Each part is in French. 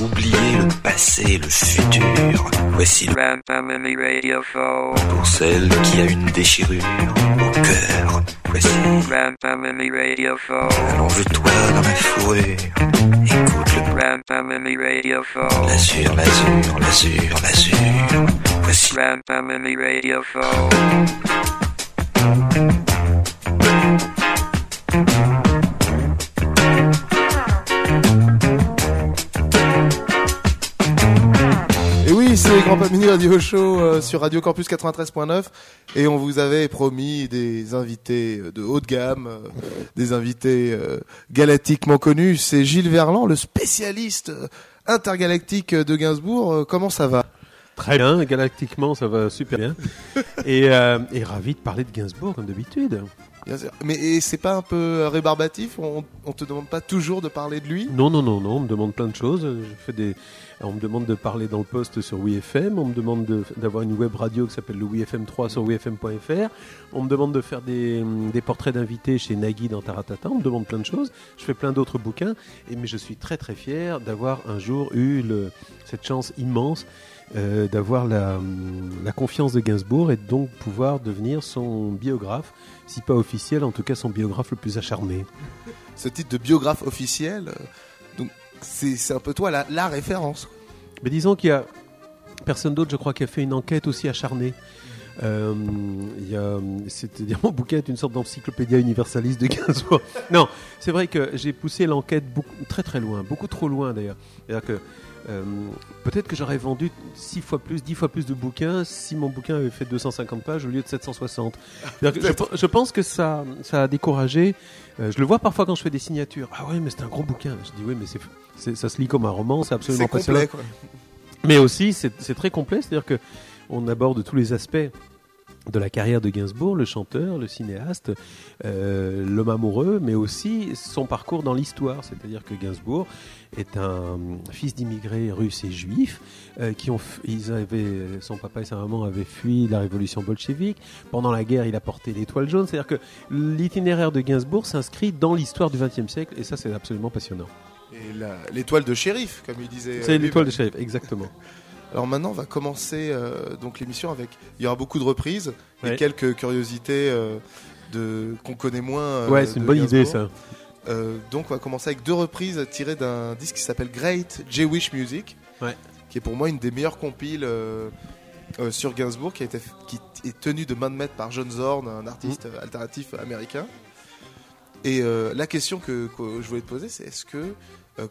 oublier le passé, le futur. Voici le Grand Family Radio Show. pour celle qui a une déchirure au cœur. Voici Grand Family Radio Show. allonge-toi dans ma fourrure. Écoute le Grand Family Radio Show. l'azur, l'azur, l'azur, l'azur. Voici Grand Family Radio Grand Mini Radio Show euh, sur Radio Campus 93.9 et on vous avait promis des invités euh, de haut de gamme, euh, des invités euh, galactiquement connus. C'est Gilles Verland, le spécialiste euh, intergalactique de Gainsbourg. Euh, Comment ça va? Très bien, galactiquement ça va super bien. et, euh, et ravi de parler de Gainsbourg comme d'habitude. Bien sûr. Mais c'est pas un peu rébarbatif? On, on te demande pas toujours de parler de lui? Non, non, non, non, on me demande plein de choses. Je fais des... On me demande de parler dans le poste sur WeFM, on me demande de- d'avoir une web radio qui s'appelle le WeFM 3 sur wefm.fr, on me demande de faire des, des portraits d'invités chez Nagui dans Taratata, on me demande plein de choses. Je fais plein d'autres bouquins, et, mais je suis très très fier d'avoir un jour eu le- cette chance immense euh, d'avoir la, la confiance de Gainsbourg et donc pouvoir devenir son biographe, si pas officiel, en tout cas son biographe le plus acharné. Ce titre de biographe officiel, euh, donc c'est un peu toi la, la référence. Mais disons qu'il y a personne d'autre, je crois, qui a fait une enquête aussi acharnée. Euh, c'est-à-dire mon bouquin est une sorte d'encyclopédia universaliste de Gainsbourg. Non, c'est vrai que j'ai poussé l'enquête très très loin, beaucoup trop loin d'ailleurs. C'est-à-dire que euh, peut-être que j'aurais vendu 6 fois plus, 10 fois plus de bouquins si mon bouquin avait fait 250 pages au lieu de 760. C'est-à-dire que je, je pense que ça, ça a découragé. euh, je le vois parfois quand je fais des signatures. Ah ouais, mais c'est un gros bouquin. Je dis oui, mais c'est, ça se lit comme un roman, c'est absolument passionnant. complet quoi. Mais aussi, c'est c'est très complet, c'est-à-dire que on aborde tous les aspects de la carrière de Gainsbourg, le chanteur, le cinéaste, euh, l'homme amoureux, mais aussi son parcours dans l'histoire. C'est-à-dire que Gainsbourg est un fils d'immigrés russes et juifs euh, qui ont, ils avaient, son papa et sa maman avaient fui la révolution bolchevique. Pendant la guerre, il a porté l'étoile jaune. C'est-à-dire que l'itinéraire de Gainsbourg s'inscrit dans l'histoire du XXe siècle, et ça, c'est absolument passionnant. Et l'étoile de shérif, comme il disait. C'est euh, l'étoile de shérif, exactement. Alors maintenant, on va commencer euh, donc l'émission avec. Il y aura beaucoup de reprises et Ouais. quelques curiosités euh, de qu'on connaît moins. euh, ouais, c'est une bonne idée, ça. Donc on va commencer avec deux reprises tirées d'un disque qui s'appelle Great Jewish Music, Ouais. qui est pour moi une des meilleures compiles sur Gainsbourg, qui, a été, qui est tenue de main de maître par John Zorn, un artiste Mm. alternatif américain. Et la question que, que je voulais te poser, c'est est-ce que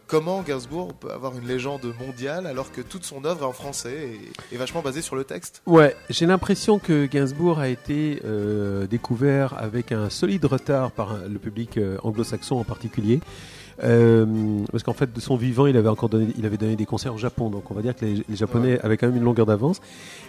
comment Gainsbourg peut avoir une légende mondiale alors que toute son œuvre en français et est vachement basée sur le texte? Ouais, j'ai l'impression que Gainsbourg a été euh, découvert avec un solide retard par le public euh, anglo-saxon en particulier. Euh, parce qu'en fait, de son vivant, il avait encore donné, il avait donné des concerts au Japon, donc on va dire que les, les Japonais avaient quand même une longueur d'avance,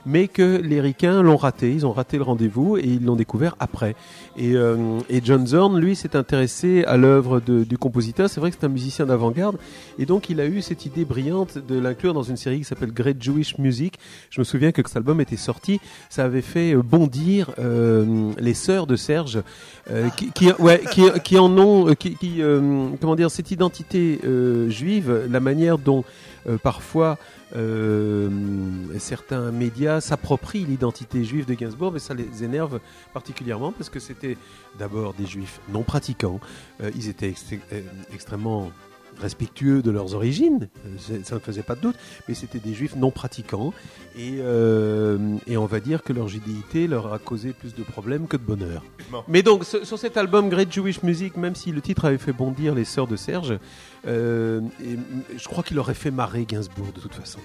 mais que les Ricains l'ont raté, ils ont raté le rendez-vous et ils l'ont découvert après. Et, euh, et John Zorn, lui, s'est intéressé à l'œuvre du compositeur. C'est vrai que c'est un musicien d'avant-garde, et donc il a eu cette idée brillante de l'inclure dans une série qui s'appelle Great Jewish Music. Je me souviens que cet album était sorti, ça avait fait euh, bondir euh, les sœurs de Serge, euh, qui, qui, ouais, qui, qui en ont, euh, qui, qui, euh, comment dire, cette identité euh, juive, la manière dont euh, parfois euh, certains médias s'approprient l'identité juive de Gainsbourg, mais ça les énerve particulièrement parce que c'était d'abord des juifs non pratiquants, ils étaient ex- extrêmement respectueux de leurs origines, euh, ça ne faisait pas de doute, mais c'était des juifs non pratiquants et, euh, et on va dire que leur judéité leur a causé plus de problèmes que de bonheur. Bon. Mais donc ce- sur cet album Great Jewish Music, même si le titre avait fait bondir les sœurs de Serge, euh, et, je crois qu'il aurait fait marrer Gainsbourg de toute façon.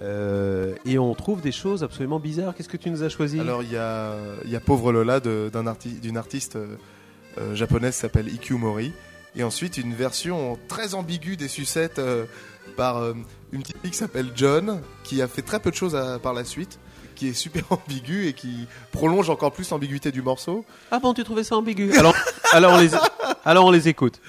Euh, et on trouve des choses absolument bizarres. Qu'est-ce que tu nous as choisi? Alors il y a, il y a Pauvre Lola arti- d'une artiste japonaise qui s'appelle Ikkyu Mori. Et ensuite une version très ambiguë des sucettes euh, par euh, une petite fille qui s'appelle John, qui a fait très peu de choses à- par la suite, qui est super ambiguë et qui prolonge encore plus l'ambiguïté du morceau. Ah bon, tu trouvais ça ambigu alors, alors on les écoute.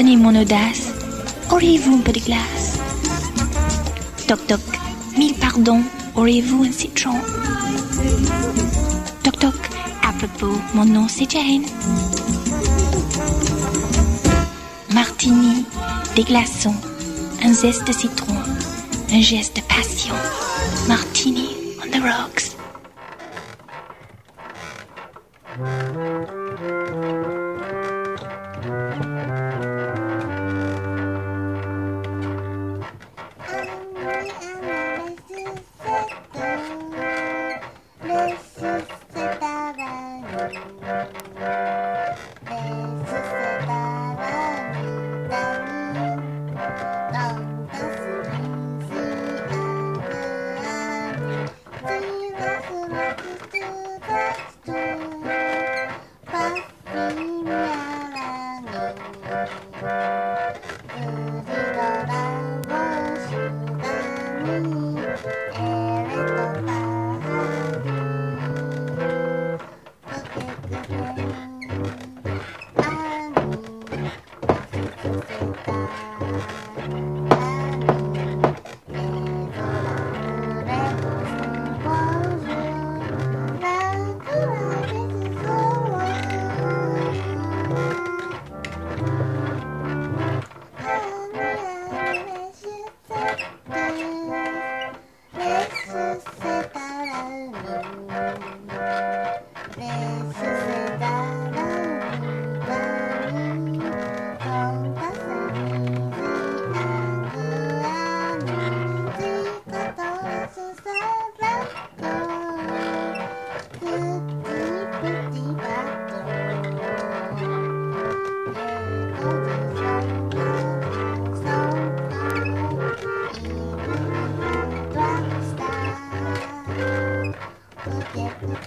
donné mon audace, auriez-vous un peu de glace? Toc toc, mille pardons, auriez-vous un citron? Toc toc, à propos, mon nom c'est Jane. Martini, des glaçons, un zeste de citron, un geste de passion. Martini on the rocks.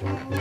Mommy,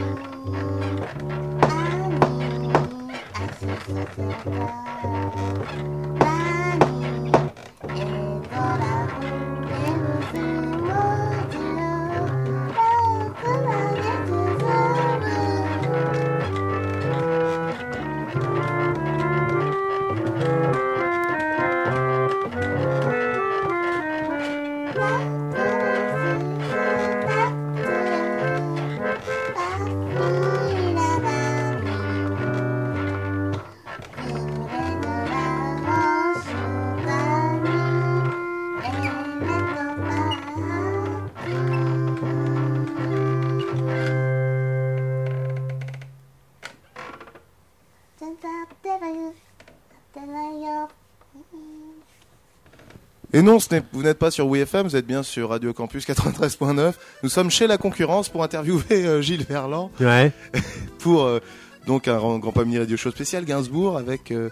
Non, ce vous n'êtes pas sur WeFM, vous êtes bien sur Radio Campus 93.9. Nous sommes chez la concurrence pour interviewer euh, Gilles Verland Ouais. pour euh, donc un grand, grand Radio Show spécial Gainsbourg avec euh,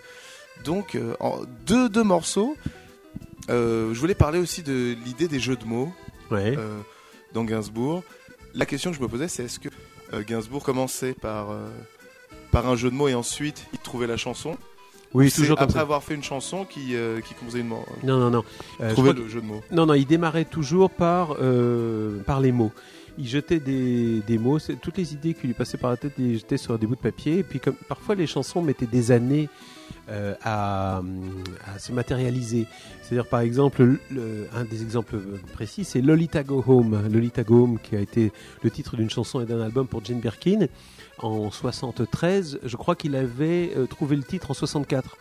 donc en deux, deux morceaux. Je voulais parler aussi de l'idée des jeux de mots Ouais. dans Gainsbourg. La question que je me posais, c'est est-ce que Gainsbourg commençait par, par un jeu de mots et ensuite il trouvait la chanson? Oui, C'est après ça. avoir fait une chanson qui, euh, qui composait une mo- Non, non, non. Euh, je crois le jeu de mots. Non, non, il démarrait toujours par, euh, par les mots. Il jetait des, des mots, toutes les idées qui lui passaient par la tête, il les jetait sur des bouts de papier. Et puis, comme, parfois, les chansons mettaient des années euh, à, à se matérialiser. C'est-à-dire, par exemple, le- le- un des exemples précis, c'est Lolita Go Home. Lolita Go Home, qui a été le titre d'une chanson et d'un album pour Jane Birkin en 73. Je crois qu'il avait euh, trouvé le titre en 64.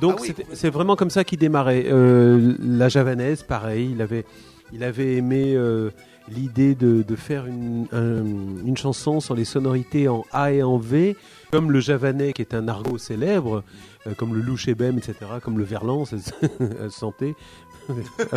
Donc Ah oui, c'est vraiment comme ça qu'il démarrait. Euh, la javanaise, pareil, il avait, il avait aimé euh, l'idée de, de faire une, un- une chanson sur les sonorités en A et en V, comme le javanais qui est un argot célèbre, euh, comme le louchébem, etc., comme le verlan, c'est- santé.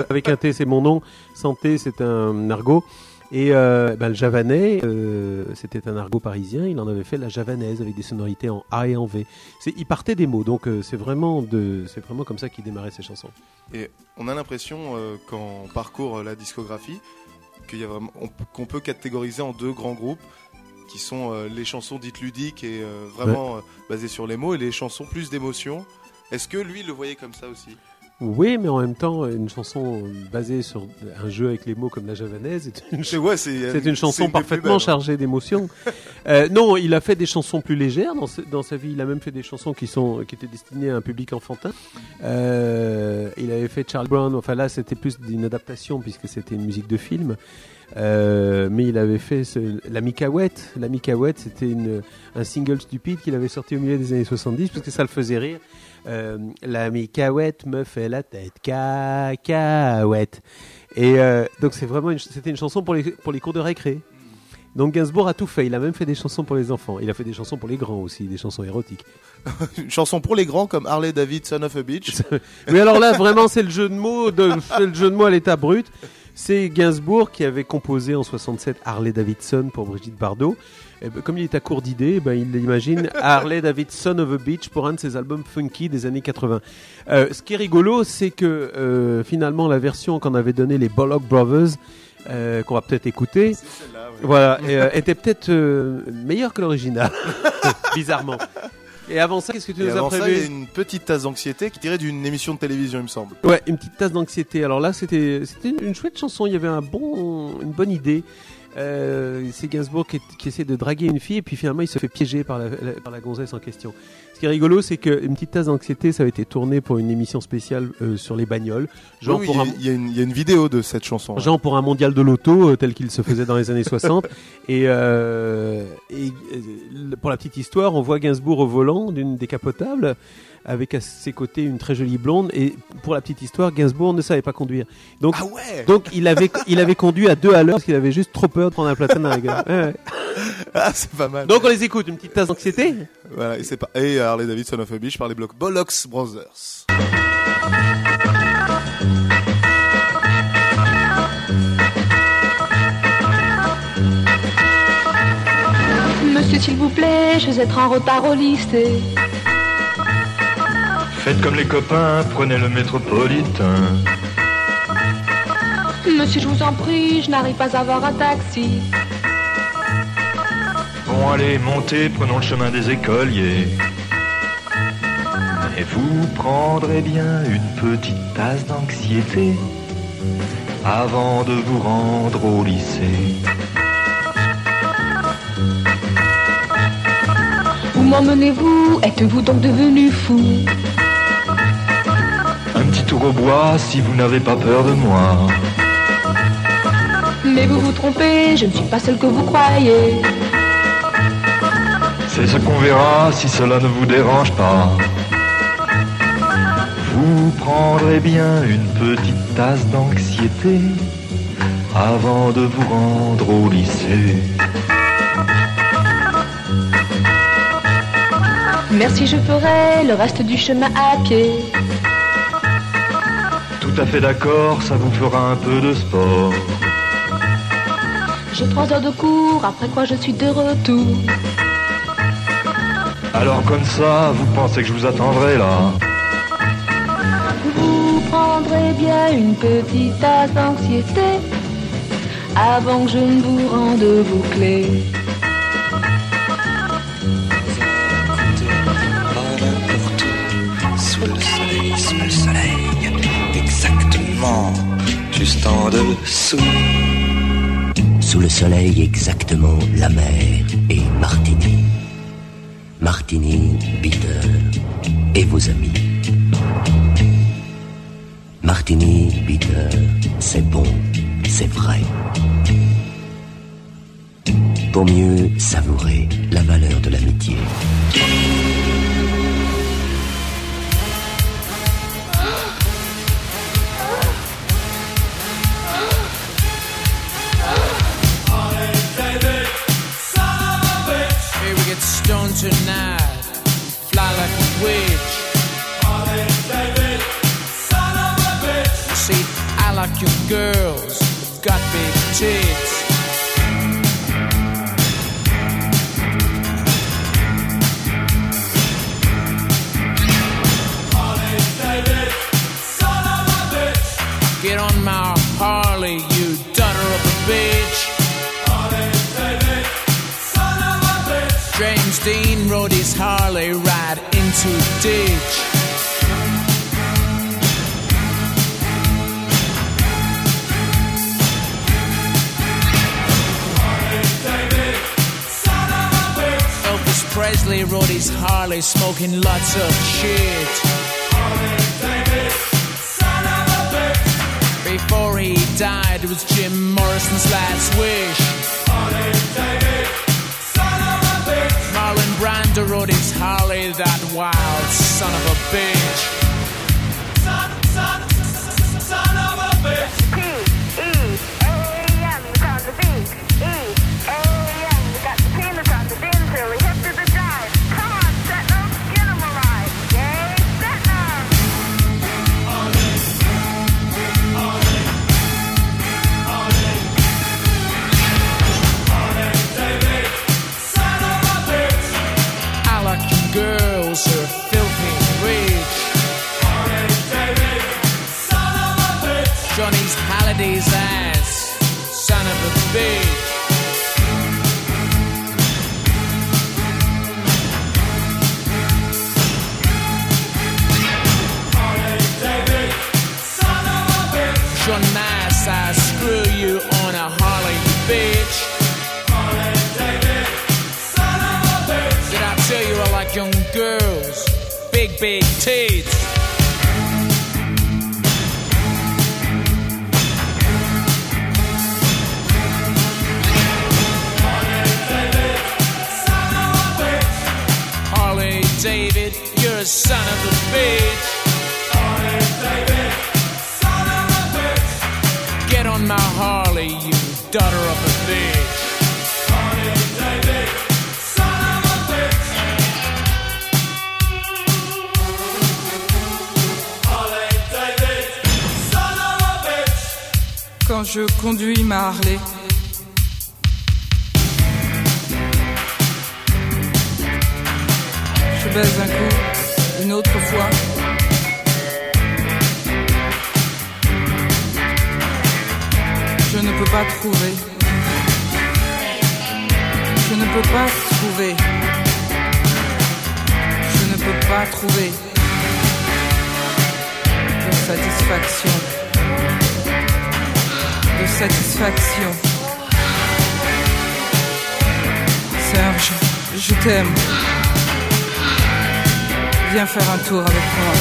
Avec un T, c'est mon nom. Santé, c'est un argot. Et euh, ben, le javanais, euh, c'était un argot parisien. Il en avait fait la javanaise avec des sonorités en A et en V. Il partait des mots, donc euh, c'est vraiment de, vraiment comme ça qu'il démarrait ses chansons. Et on a l'impression, quand on parcourt la discographie, qu'on peut catégoriser en deux grands groupes, qui sont les chansons dites ludiques et vraiment basées sur les mots, et les chansons plus d'émotion. Est-ce que lui le voyait comme ça aussi? Oui, mais en même temps, une chanson basée sur un jeu avec les mots comme la javanaise est une, C'est ouais, c'est c'est une chanson parfaitement hein. chargée d'émotions. Euh, non, il a fait des chansons plus légères dans, sa- dans sa vie. Il a même fait des chansons qui sont qui étaient destinées à un public enfantin. Euh, il avait fait Charlie Brown. Enfin là, c'était plus d'une adaptation puisque c'était une musique de film. Euh, mais il avait fait ce- la Micaouette. La Micaouette, c'était un single stupide qu'il avait sorti au milieu des années 70 parce que ça le faisait rire. Euh, la Micaouette me fait la tête cacahuète. Et euh, donc c'est vraiment une, c'était une chanson pour les pour les cours de récré. Donc Gainsbourg a tout fait. Il a même fait des chansons pour les enfants. Il a fait des chansons pour les grands aussi, des chansons érotiques. Une chanson pour les grands comme Harley David, Son of a Bitch. Mais alors là, vraiment, c'est le jeu de mots, de, c'est le jeu de mots à l'état brut. C'est Gainsbourg qui avait composé en 67 Harley Davidson pour Brigitte Bardot. Et ben, comme il est à court d'idées, ben, il imagine Harley Davidson of a Beach pour un de ses albums funky des années 80. Euh, ce qui est rigolo, c'est que euh, finalement la version qu'en avaient donné les Bollock Brothers, euh, qu'on va peut-être écouter, oui. voilà, et, était peut-être meilleure que l'original, bizarrement. Et avant ça, qu'est-ce que tu Et nous as avant ça, prévu il y a une petite tasse d'anxiété qui tirait d'une émission de télévision, il me semble. Ouais, une petite tasse d'anxiété. Alors là, c'était c'était une, une chouette chanson. Il y avait un bon, une bonne idée. Euh, c'est Gainsbourg qui, qui essaie de draguer une fille et puis finalement il se fait piéger par la, la- par la gonzesse en question. Ce qui est rigolo, c'est qu'une petite tasse d'anxiété, ça a été tourné pour une émission spéciale euh, sur les bagnoles. Genre, Oui, pour il y a- un, il y, a une- il y a une vidéo de cette chanson. genre pour un mondial de l'auto euh, tel qu'il se faisait dans les années 60. Et, euh, et euh, pour la petite histoire, on voit Gainsbourg au volant d'une décapotable avec à ses côtés une très jolie blonde. Et pour la petite histoire, Gainsbourg ne savait pas conduire. Donc, Ah ouais donc il avait, il avait conduit à deux à l'heure parce qu'il avait juste trop peur de prendre un platane dans la gueule. Ouais, ouais. Ah, c'est pas mal. Donc on les écoute, une petite tasse d'anxiété. Voilà, et c'est pas et Harley Davidson of a Beach par les blocs Bollocks Brothers. Monsieur, s'il vous plaît, je vais être en retard au lycée. Faites comme les copains, prenez le métropolitain. Monsieur, je vous en prie, je n'arrive pas à avoir un taxi. Bon allez, montez, prenons le chemin des écoliers. Et vous prendrez bien une petite tasse d'anxiété avant de vous rendre au lycée. Où m'emmenez-vous? Êtes-vous donc devenu fou? Tour au bois si vous n'avez pas peur de moi. Mais vous vous trompez, je ne suis pas celle que vous croyez. C'est ce qu'on verra si cela ne vous dérange pas. Vous prendrez bien une petite tasse d'anxiété avant de vous rendre au lycée. Merci, je ferai le reste du chemin à pied. Tout à fait d'accord, ça vous fera un peu de sport. J'ai trois heures de cours, après quoi je suis de retour. Alors comme ça, vous pensez que je vous attendrai là? Vous prendrez bien une petite tasse d'anxiété avant que je ne vous rende vos clés. Sous le soleil exactement, la mer et Martini. Martini, Bitter et vos amis. Martini, Bitter, c'est bon, c'est vrai. Pour mieux savourer la valeur de l'amitié. it's stone tonight. Fly like a witch. David, son of a bitch. See, I like your girls. Got big tits. David, son of a bitch. Get on my Dean rode his Harley right into a ditch. Elvis Presley rode his Harley smoking lots of shit. Before he died, it was Jim Morrison's last wish. Marlon Brando rode his Harley, that wild son of a bitch. I son of a bitch. Get on my Harley, you daughter of a bitch. quand je conduis ma Harley. Je baise un coup, une autre fois. Je ne peux pas trouver. Je ne peux pas trouver. Je ne peux pas trouver de satisfaction de satisfaction. Serge, je t'aime. Viens faire un tour avec moi.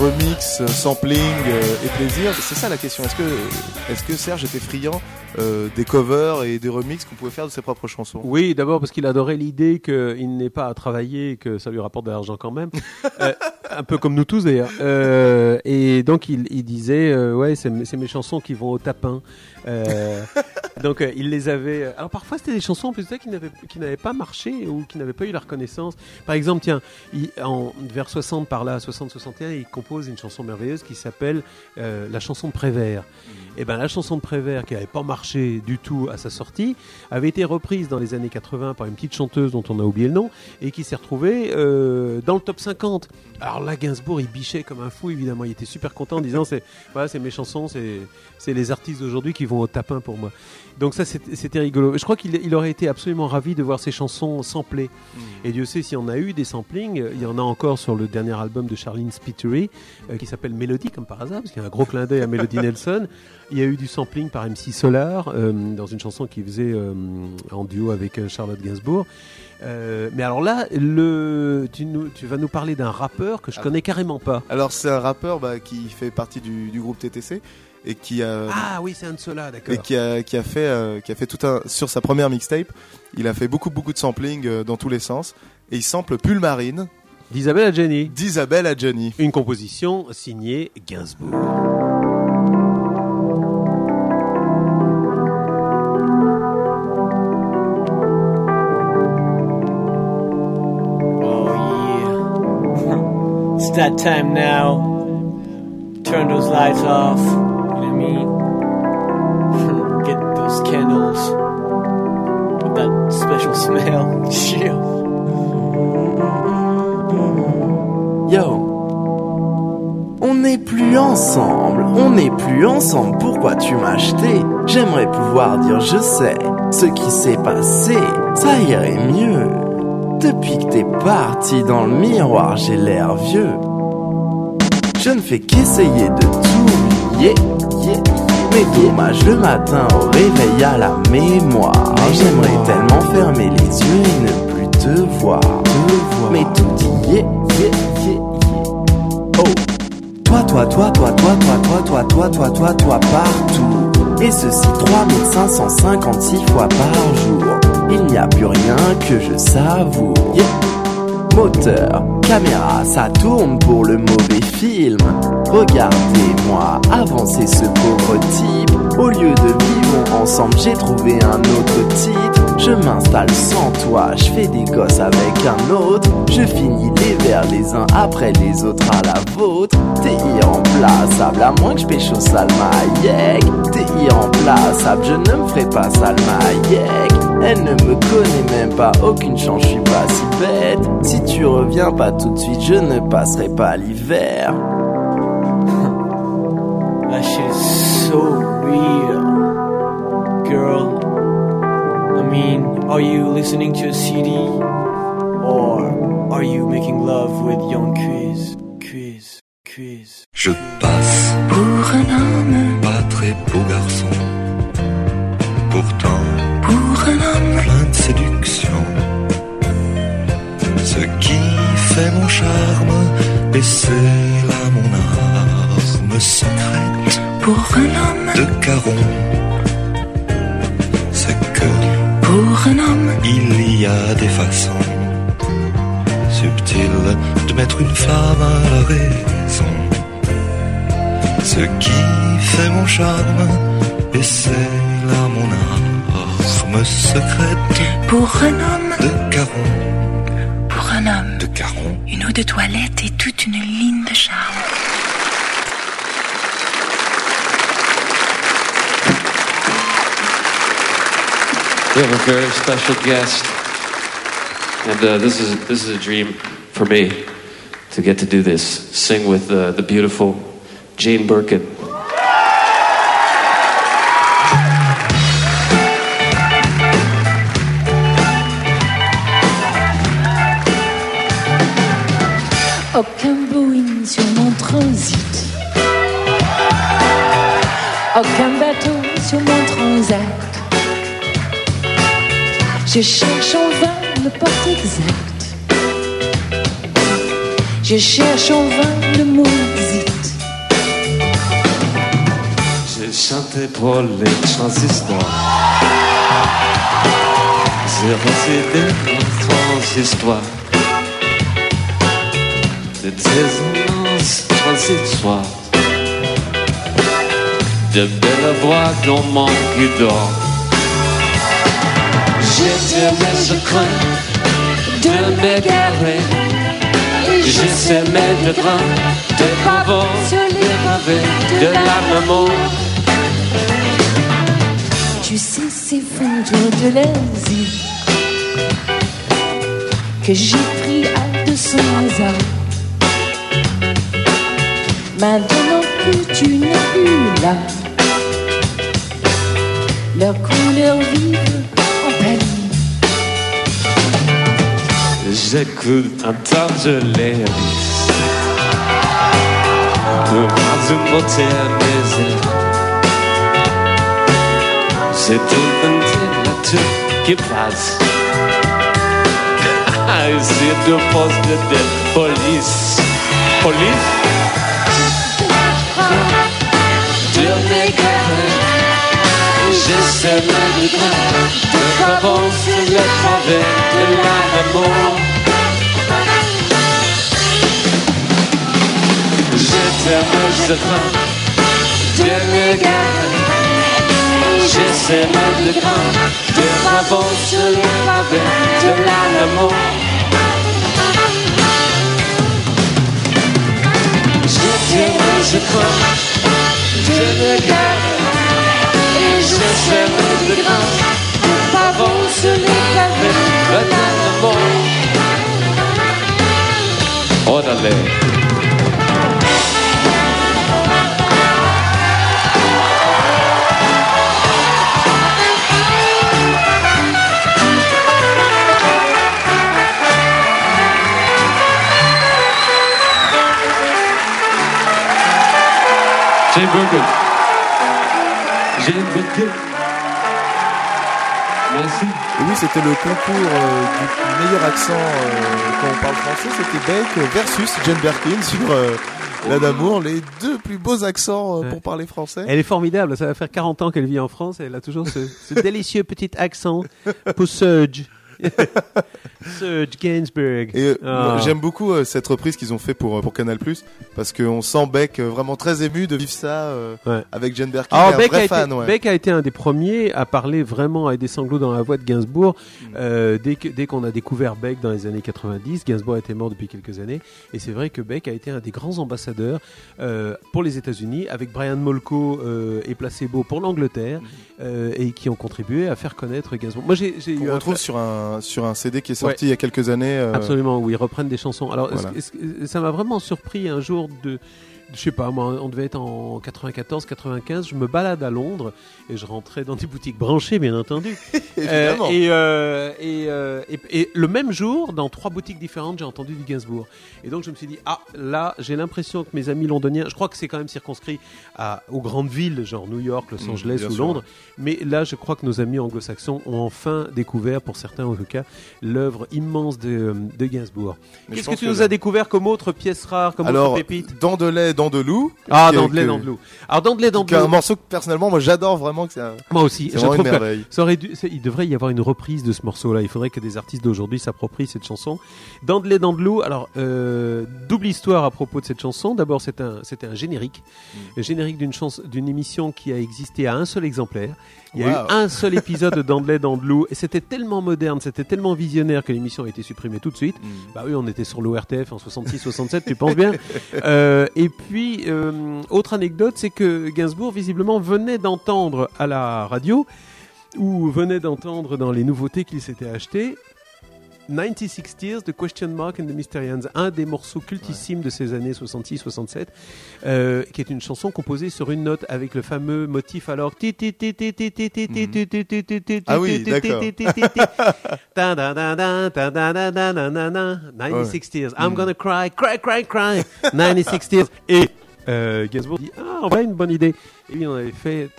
remix, sampling euh, et plaisir. C'est ça la question. Que, est-ce que Serge était friand euh, des covers et des remixes qu'on pouvait faire de ses propres chansons Oui, d'abord parce qu'il adorait l'idée qu'il n'ait pas à travailler et que ça lui rapporte de l'argent quand même. Euh, un peu comme nous tous d'ailleurs. Euh, et donc il, il disait, euh, ouais, c'est mes chansons qui vont au tapin. Donc il les avait. Alors parfois c'était des chansons qui n'avaient qui n'avaient pas marché ou qui n'avaient pas eu la reconnaissance. Par exemple, tiens, il- en vers 60 par là, 60-61, il compose une chanson merveilleuse qui s'appelle la chanson de Prévert. Et ben la chanson de Prévert qui n'avait pas marché du tout à sa sortie avait été reprise dans les années 80 par une petite chanteuse dont on a oublié le nom et qui s'est retrouvée euh, dans le top 50. Alors là, Gainsbourg, il bichait comme un fou, évidemment. Il était super content en disant c'est voilà, c'est mes chansons, c'est les artistes d'aujourd'hui qui vont au tapin pour moi. Donc ça, c'était rigolo. Je crois qu'il il aurait été absolument ravi de voir ses chansons samplées. Et Dieu sait s'il y en a eu des samplings. Il y en a encore sur le dernier album de Charlene Spiteri euh, qui s'appelle Melody, comme par hasard, parce qu'il y a un gros clin d'œil à Melody Nelson. Il y a eu du sampling par MC Solar euh, dans une chanson qu'il faisait euh, en duo avec euh, Charlotte Gainsbourg. Euh, mais alors là, le, tu, nous, tu vas nous parler d'un rappeur que je connais carrément pas. Alors c'est un rappeur bah, qui fait partie du, du groupe TTC et qui a Ah oui, c'est un de ceux-là, d'accord. et qui a, qui a fait euh, qui a fait tout un sur sa première mixtape. Il a fait beaucoup beaucoup de sampling euh, dans tous les sens et il sample Pulmarine D'Isabelle Adjani. d'Isabelle Adjani. Une composition signée Gainsbourg. That time now. Turn those lights off. You know what I mean? Get those candles with that special smell. Yo. On n'est plus ensemble, on n'est plus ensemble, pourquoi tu m'as acheté? J'aimerais pouvoir dire je sais, ce qui s'est passé, ça irait mieux. Depuis que t'es parti dans le miroir, j'ai l'air vieux. Je ne fais qu'essayer de t'oublier, yeah. mais dommage le matin au réveil à la mémoire. J'aimerais tellement fermer les yeux et ne plus te voir, mais tout y est. Oh. Toi, toi, toi, toi, toi, toi, toi, toi, toi, toi, toi, toi, partout. Et ceci 3556 fois par jour. Il n'y a plus rien que je savoure. Yeah. Moteur, caméra, ça tourne pour le mauvais film. Regardez-moi avancer ce pauvre type. Au lieu de vivre ensemble, j'ai trouvé un autre titre. Je m'installe sans toi, je fais des gosses avec un autre. Je finis les verres les uns après les autres à la vôtre. T'es irremplaçable, à moins que je pêche au Salma Hayek. T'es irremplaçable, je ne me ferai pas Salma Hayek. Elle ne me connaît même pas, aucune chance, je suis pas si bête. Si tu reviens pas tout de suite, je ne passerai pas l'hiver. That shit is so real. Girl, I mean, are you listening to a CD? Or are you making love with young Quiz? Quiz, quiz. Je passe fait mon charme, et c'est là mon arme secrète pour un homme, de Caron. C'est que pour un homme, il y a des façons subtiles de mettre une femme à la raison. Ce qui fait mon charme, et c'est là mon arme secrète pour un homme, de Caron. Caron. Une eau de toilette et toute une ligne de charme. We have a very special guest, and uh, this is this is a dream for me to get to do this. Sing with uh, the beautiful Jane Birkin. Je cherche en vain le porte exact. Je cherche en vain le mot exit. J'ai chanté pour les transistors. J'ai reçu des transhistoires. de tes immenses transitoires, de belles voix dont mon cul dort. J'étais crains de m'égarer. J'essaimais de grain, de pavons, les pavés, de la maman. Tu sais, ces jours de l'Asie que j'ai pris à de son hasard. Maintenant que tu n'es plus là, leurs couleurs vivent j'écoute un targelé Le bras du motel désert C'est tout un délateur qui passe. Et c'est deux postes de police. Police? Dieu m'égare J'essaie de me de avancer le travers de la mort. Chcemy, że to Demiga J'ai de grand De ma les pavés De l'amour Je dirais, je crois Dieu me garde Et je de grand pavons sur les pavés, le temps de mort. Orale. Birkin. Jane Birkin. Merci. Et oui, c'était le concours euh, du meilleur accent euh, quand on parle français. C'était Beck versus Jane Birkin sur euh, La d'amour, les deux plus beaux accents euh, pour parler français. Elle est formidable, ça va faire 40 ans qu'elle vit en France et elle a toujours ce, ce délicieux petit accent pour Serge. Gainsbourg. Et euh, Ah. j'aime beaucoup euh, cette reprise qu'ils ont fait pour euh, pour Canal parce qu'on sent Beck vraiment très ému de vivre ça euh, avec Jane Birkin, Alors, Beck, a fan. été, ouais. Beck a été un des premiers à parler vraiment avec des sanglots dans la voix de Gainsbourg. Mm. Euh, dès que- dès qu'on a découvert Beck dans les années 90, Gainsbourg était mort depuis quelques années. Et c'est vrai que Beck a été un des grands ambassadeurs pour les États-Unis, avec Brian Molko et Placebo pour l'Angleterre, euh, et qui ont contribué à faire connaître Gainsbourg. Moi, j'ai j'ai eu On retrouve sur un sur un CD qui est sorti Ouais. il y a quelques années. euh, Absolument, où ils reprennent des chansons. Alors, Voilà. ça m'a vraiment surpris un jour de. Je sais pas, moi, on devait être en 94, 95. Je me balade à Londres et je rentrais dans des boutiques branchées, bien entendu. Évidemment. et, euh, et, euh, et- et le même jour, dans trois boutiques différentes, j'ai entendu du Gainsbourg. Et donc, je me suis dit, ah, là, j'ai l'impression que mes amis londoniens, je crois que c'est quand même circonscrit à, aux grandes villes, genre New York, Los Mm, Angeles ou sûr. Londres. Mais là, je crois que nos amis anglo-saxons ont enfin découvert, pour certains en tout cas, l'œuvre immense de, de Gainsbourg. Qu'est-ce que tu que nous as découvert comme autre pièce rare, comme Alors, autre pépite Dandelais, Dandelou. Ah, que- Dandelou. Alors, est Dandelou. un morceau que personnellement, moi, j'adore vraiment. Que c'est un- Moi aussi, c'est je vraiment trouve une que merveille. ça aurait dû, c'est- il devrait y avoir une reprise de ce morceau-là. Il faudrait que des artistes d'aujourd'hui s'approprient cette chanson. Dandelé Dandelou. Alors, euh, double histoire à propos de cette chanson. D'abord, c'est un, c'était un générique, Mm. le générique d'une émission qui a existé à un seul exemplaire. Il y a Wow. eu un seul épisode de Dandelé Dandelou et c'était tellement moderne, c'était tellement visionnaire que l'émission a été supprimée tout de suite. Mm. Bah oui, on était sur l'ORTF en 66-67, tu penses bien. Euh, et puis, euh, autre anecdote, c'est que Gainsbourg, visiblement, venait d'entendre à la radio, ou venait d'entendre dans les nouveautés qu'il s'était acheté, 90-60s, The Question Mark and the Mysterians, un des morceaux cultissimes de ces années 66-67, euh, qui est une chanson composée sur une note avec le fameux motif alors. Ah oui, d'accord. 90-60s, I'm gonna cry, cry, cry, cry, 90-60s. Et euh, Gainsbourg dit Ah, en vrai, une bonne idée. Et puis on avait fait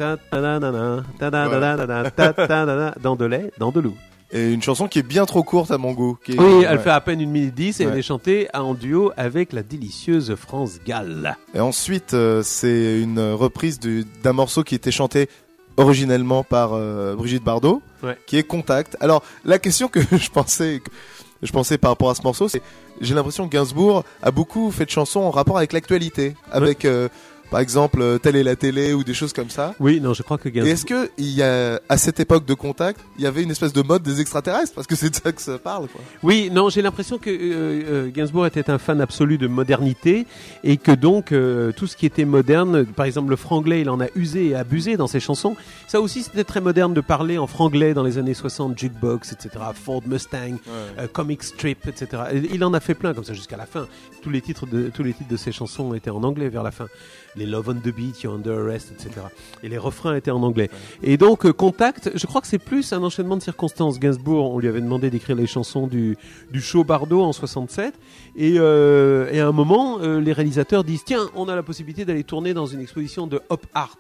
dans de lait, dans de loup. Et une chanson qui est bien trop courte à mon goût. qui est- Oui, elle ouais. fait à peine une minute dix et elle est chantée en duo avec la délicieuse France Gall. Et ensuite, euh, c'est une reprise du- d'un morceau qui était chanté originellement par euh, Brigitte Bardot, Ouais. qui est Contact. Alors, la question que je pensais, que- je pensais par rapport à ce morceau, c'est j'ai l'impression que Gainsbourg a beaucoup fait de chansons en rapport avec l'actualité, avec euh, par exemple euh, telle est la télé ou des choses comme ça. Oui, non, je crois que Et Gainsbourg. est-ce que il y a à cette époque de contact, il y avait une espèce de mode des extraterrestres? Parce que c'est de ça que ça parle quoi. Oui, non, j'ai l'impression que euh, euh, Gainsbourg était un fan absolu de modernité et que donc euh, tout ce qui était moderne, par exemple le franglais, il en a usé et abusé dans ses chansons. Ça aussi, c'était très moderne de parler en franglais dans les années 60, jukebox, etc., Ford Mustang, euh, comic strip, etc. Et il en a fait plein comme ça jusqu'à la fin. Tous les titres de tous les titres de ses chansons étaient en anglais vers la fin. Les Love on the Beat, You're Under Arrest, etc. Et les refrains étaient en anglais. Et donc euh, Contact, je crois que c'est plus un enchaînement de circonstances. Gainsbourg, on lui avait demandé d'écrire les chansons du du show Bardot en 67 et, euh, et à un moment euh, les réalisateurs disent tiens on a la possibilité d'aller tourner dans une exposition de Hop Art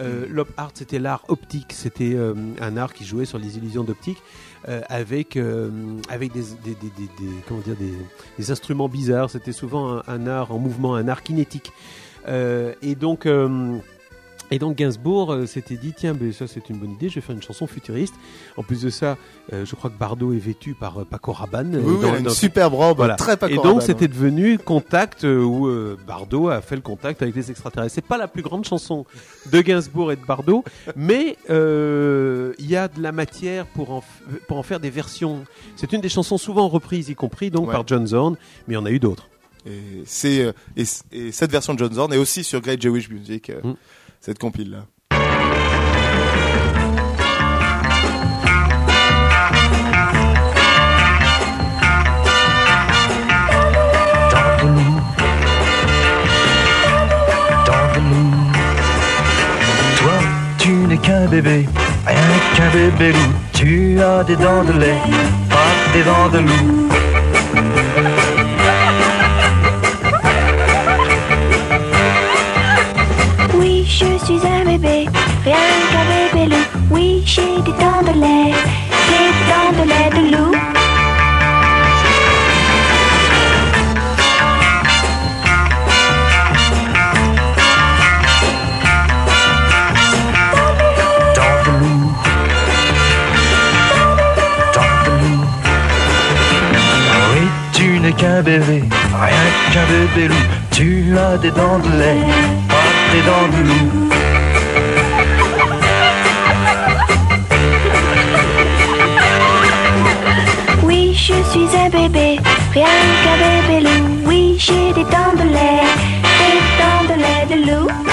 euh, L'Hop Art c'était l'art optique c'était euh, un art qui jouait sur les illusions d'optique euh, avec euh, avec des, des, des, des- comment dire des, instruments bizarres c'était souvent un, art en mouvement un art kinétique et donc euh, et donc Gainsbourg euh, s'était dit tiens ben, ça c'est une bonne idée je vais faire une chanson futuriste. En plus de ça euh, je crois que Bardot est vêtu par euh, Paco Rabanne Oui, oui, il a une superbe robe, très Paco et donc c'était ouais. devenu Contact euh, où euh, Bardot a fait le contact avec les extraterrestres. C'est pas la plus grande chanson de Gainsbourg et de Bardot mais euh, il y a de la matière pour en, f- pour en faire des versions. C'est une des chansons souvent reprises y compris donc Ouais. par John Zorn mais il y en a eu d'autres Et c'est euh, et, et cette version de John Zorn est aussi sur Great Jewish Music, euh, Mm. cette compile là. Dans de loup, dans de loup. Toi, tu n'es qu'un bébé, rien qu'un bébé loup. Tu as des dents de lait, pas des dents de loup. Suis un bébé, rien qu'un bébé loup. Oui, j'ai des dents de lait, des dents de lait de loup. N'es qu'un bébé, rien qu'un bébé loup. Tu as des dents de lait, pas des dents de loup. Suis un bébé, rien qu'un bébé loup. Oui, j'ai des dents de lait, des dents de lait de loup.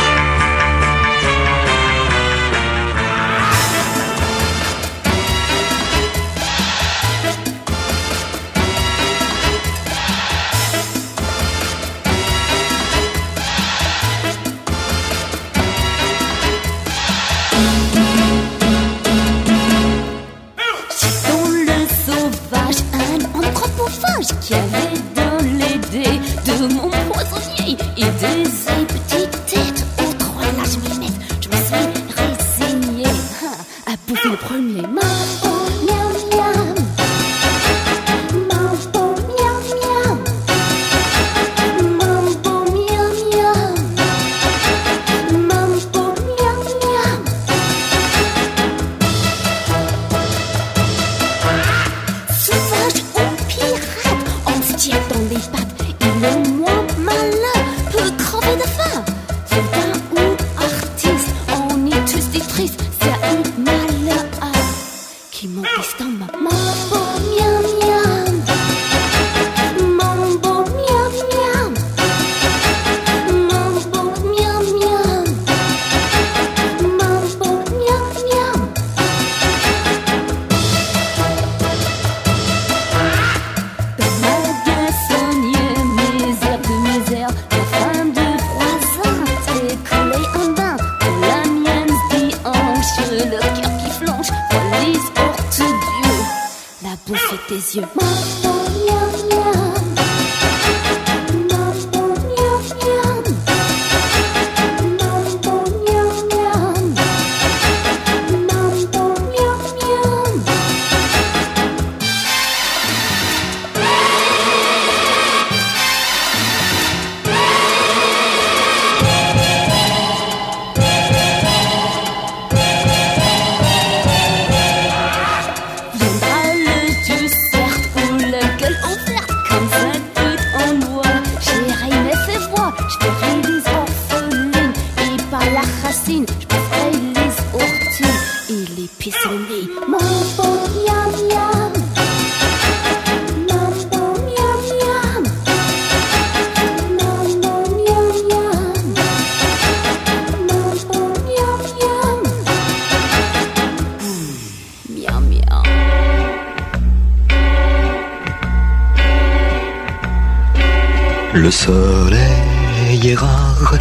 Le soleil est rare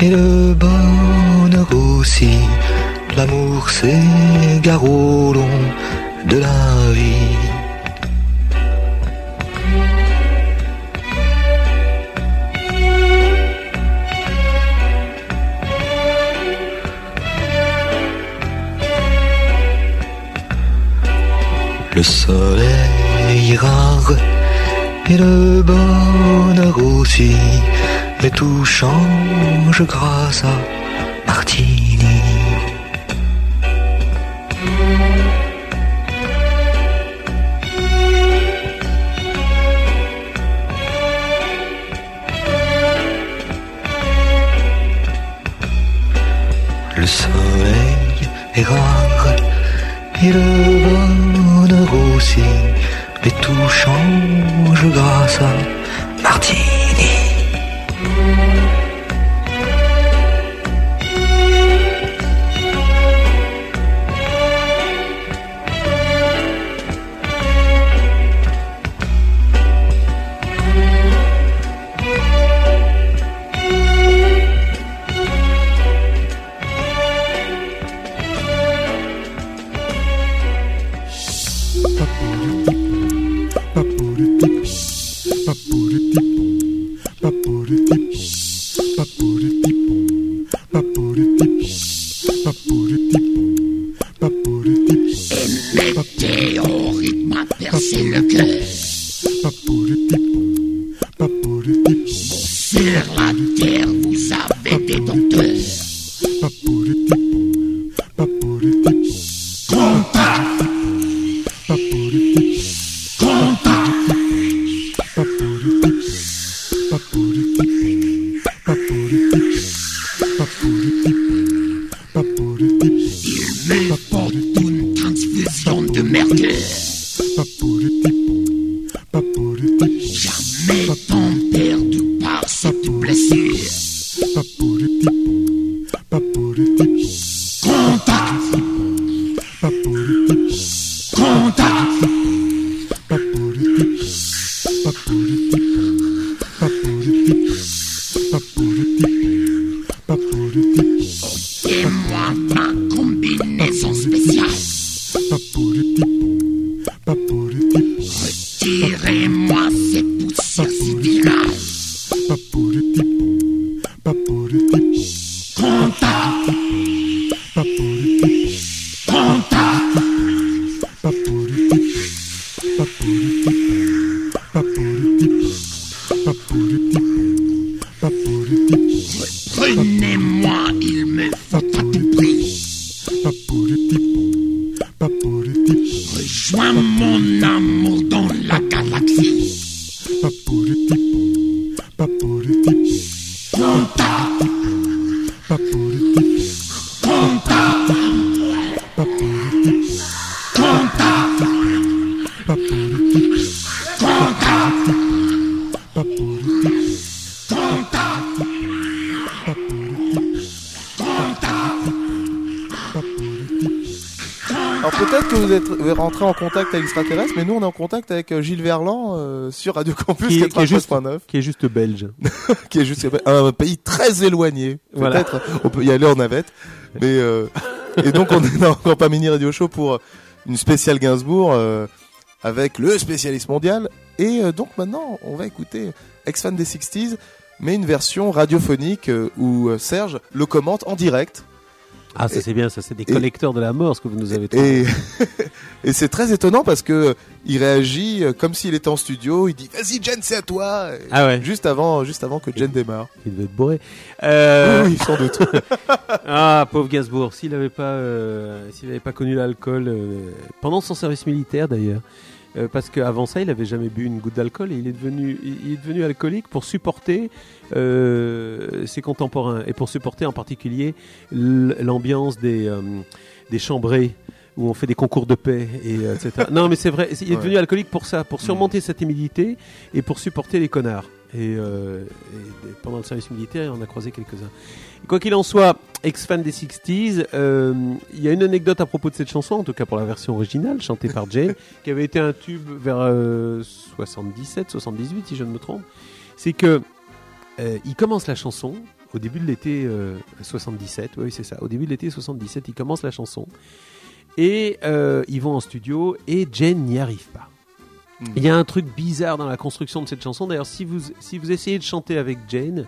et le bonheur aussi. L'amour s'égare au long de la vie. Le soleil est rare et le bonheur aussi. Mais tout change grâce à Martini. Le soleil est rare et le bonheur aussi. Mais tout change grâce à M'a percé le cœur. Peut-être que vous êtes rentré en contact avec l'extraterrestre, mais nous on est en contact avec euh, Gilles Verland euh, sur Radio Campus Qui est- qui est juste- 93.9. qui est juste belge. qui est juste un pays très éloigné. Voilà. Peut-être on peut y aller en navette. Mais euh, et donc on est dans encore pas mini radio show pour une spéciale Gainsbourg euh, avec le spécialiste mondial. Et euh, donc maintenant on va écouter ex-fan des 60s, mais une version radiophonique euh, où euh, Serge le commente en direct. Ah, ça c'est bien, ça c'est des et- collecteurs de la mort, ce que vous nous avez trouvé. Et, et c'est très étonnant parce que il réagit euh, comme s'il était en studio. Il dit "Vas-y, Jen, c'est à toi." Ah ouais. Juste avant, juste avant que Jen démarre. Il devait être bourré. Euh... Oui, sans doute. ah, pauvre Gainsbourg, s'il n'avait pas, euh, s'il avait pas connu l'alcool euh, pendant son service militaire d'ailleurs, euh, parce qu'avant ça, il avait jamais bu une goutte d'alcool et il est devenu, il est devenu alcoolique pour supporter euh, ses contemporains et pour supporter en particulier l'ambiance des, euh, des chambrées où on fait des concours de paix et euh, etc. non, mais c'est vrai, il est Ouais. devenu alcoolique pour ça, pour surmonter sa timidité et pour supporter les connards. Et, euh, et pendant le service militaire, on a croisé quelques-uns. Quoi qu'il en soit, ex-fan des 60s, euh, il y a une anecdote à propos de cette chanson, en tout cas pour la version originale, chantée par Jane, qui avait été un tube vers euh, 77, 78, si je ne me trompe. C'est que euh, il commence la chanson au début de l'été euh, 77, oui c'est ça, au début de l'été 77, il commence la chanson. Et euh, ils vont en studio et Jane n'y arrive pas. Il y a un truc bizarre dans la construction de cette chanson. D'ailleurs, si vous, si vous essayez de chanter avec Jane,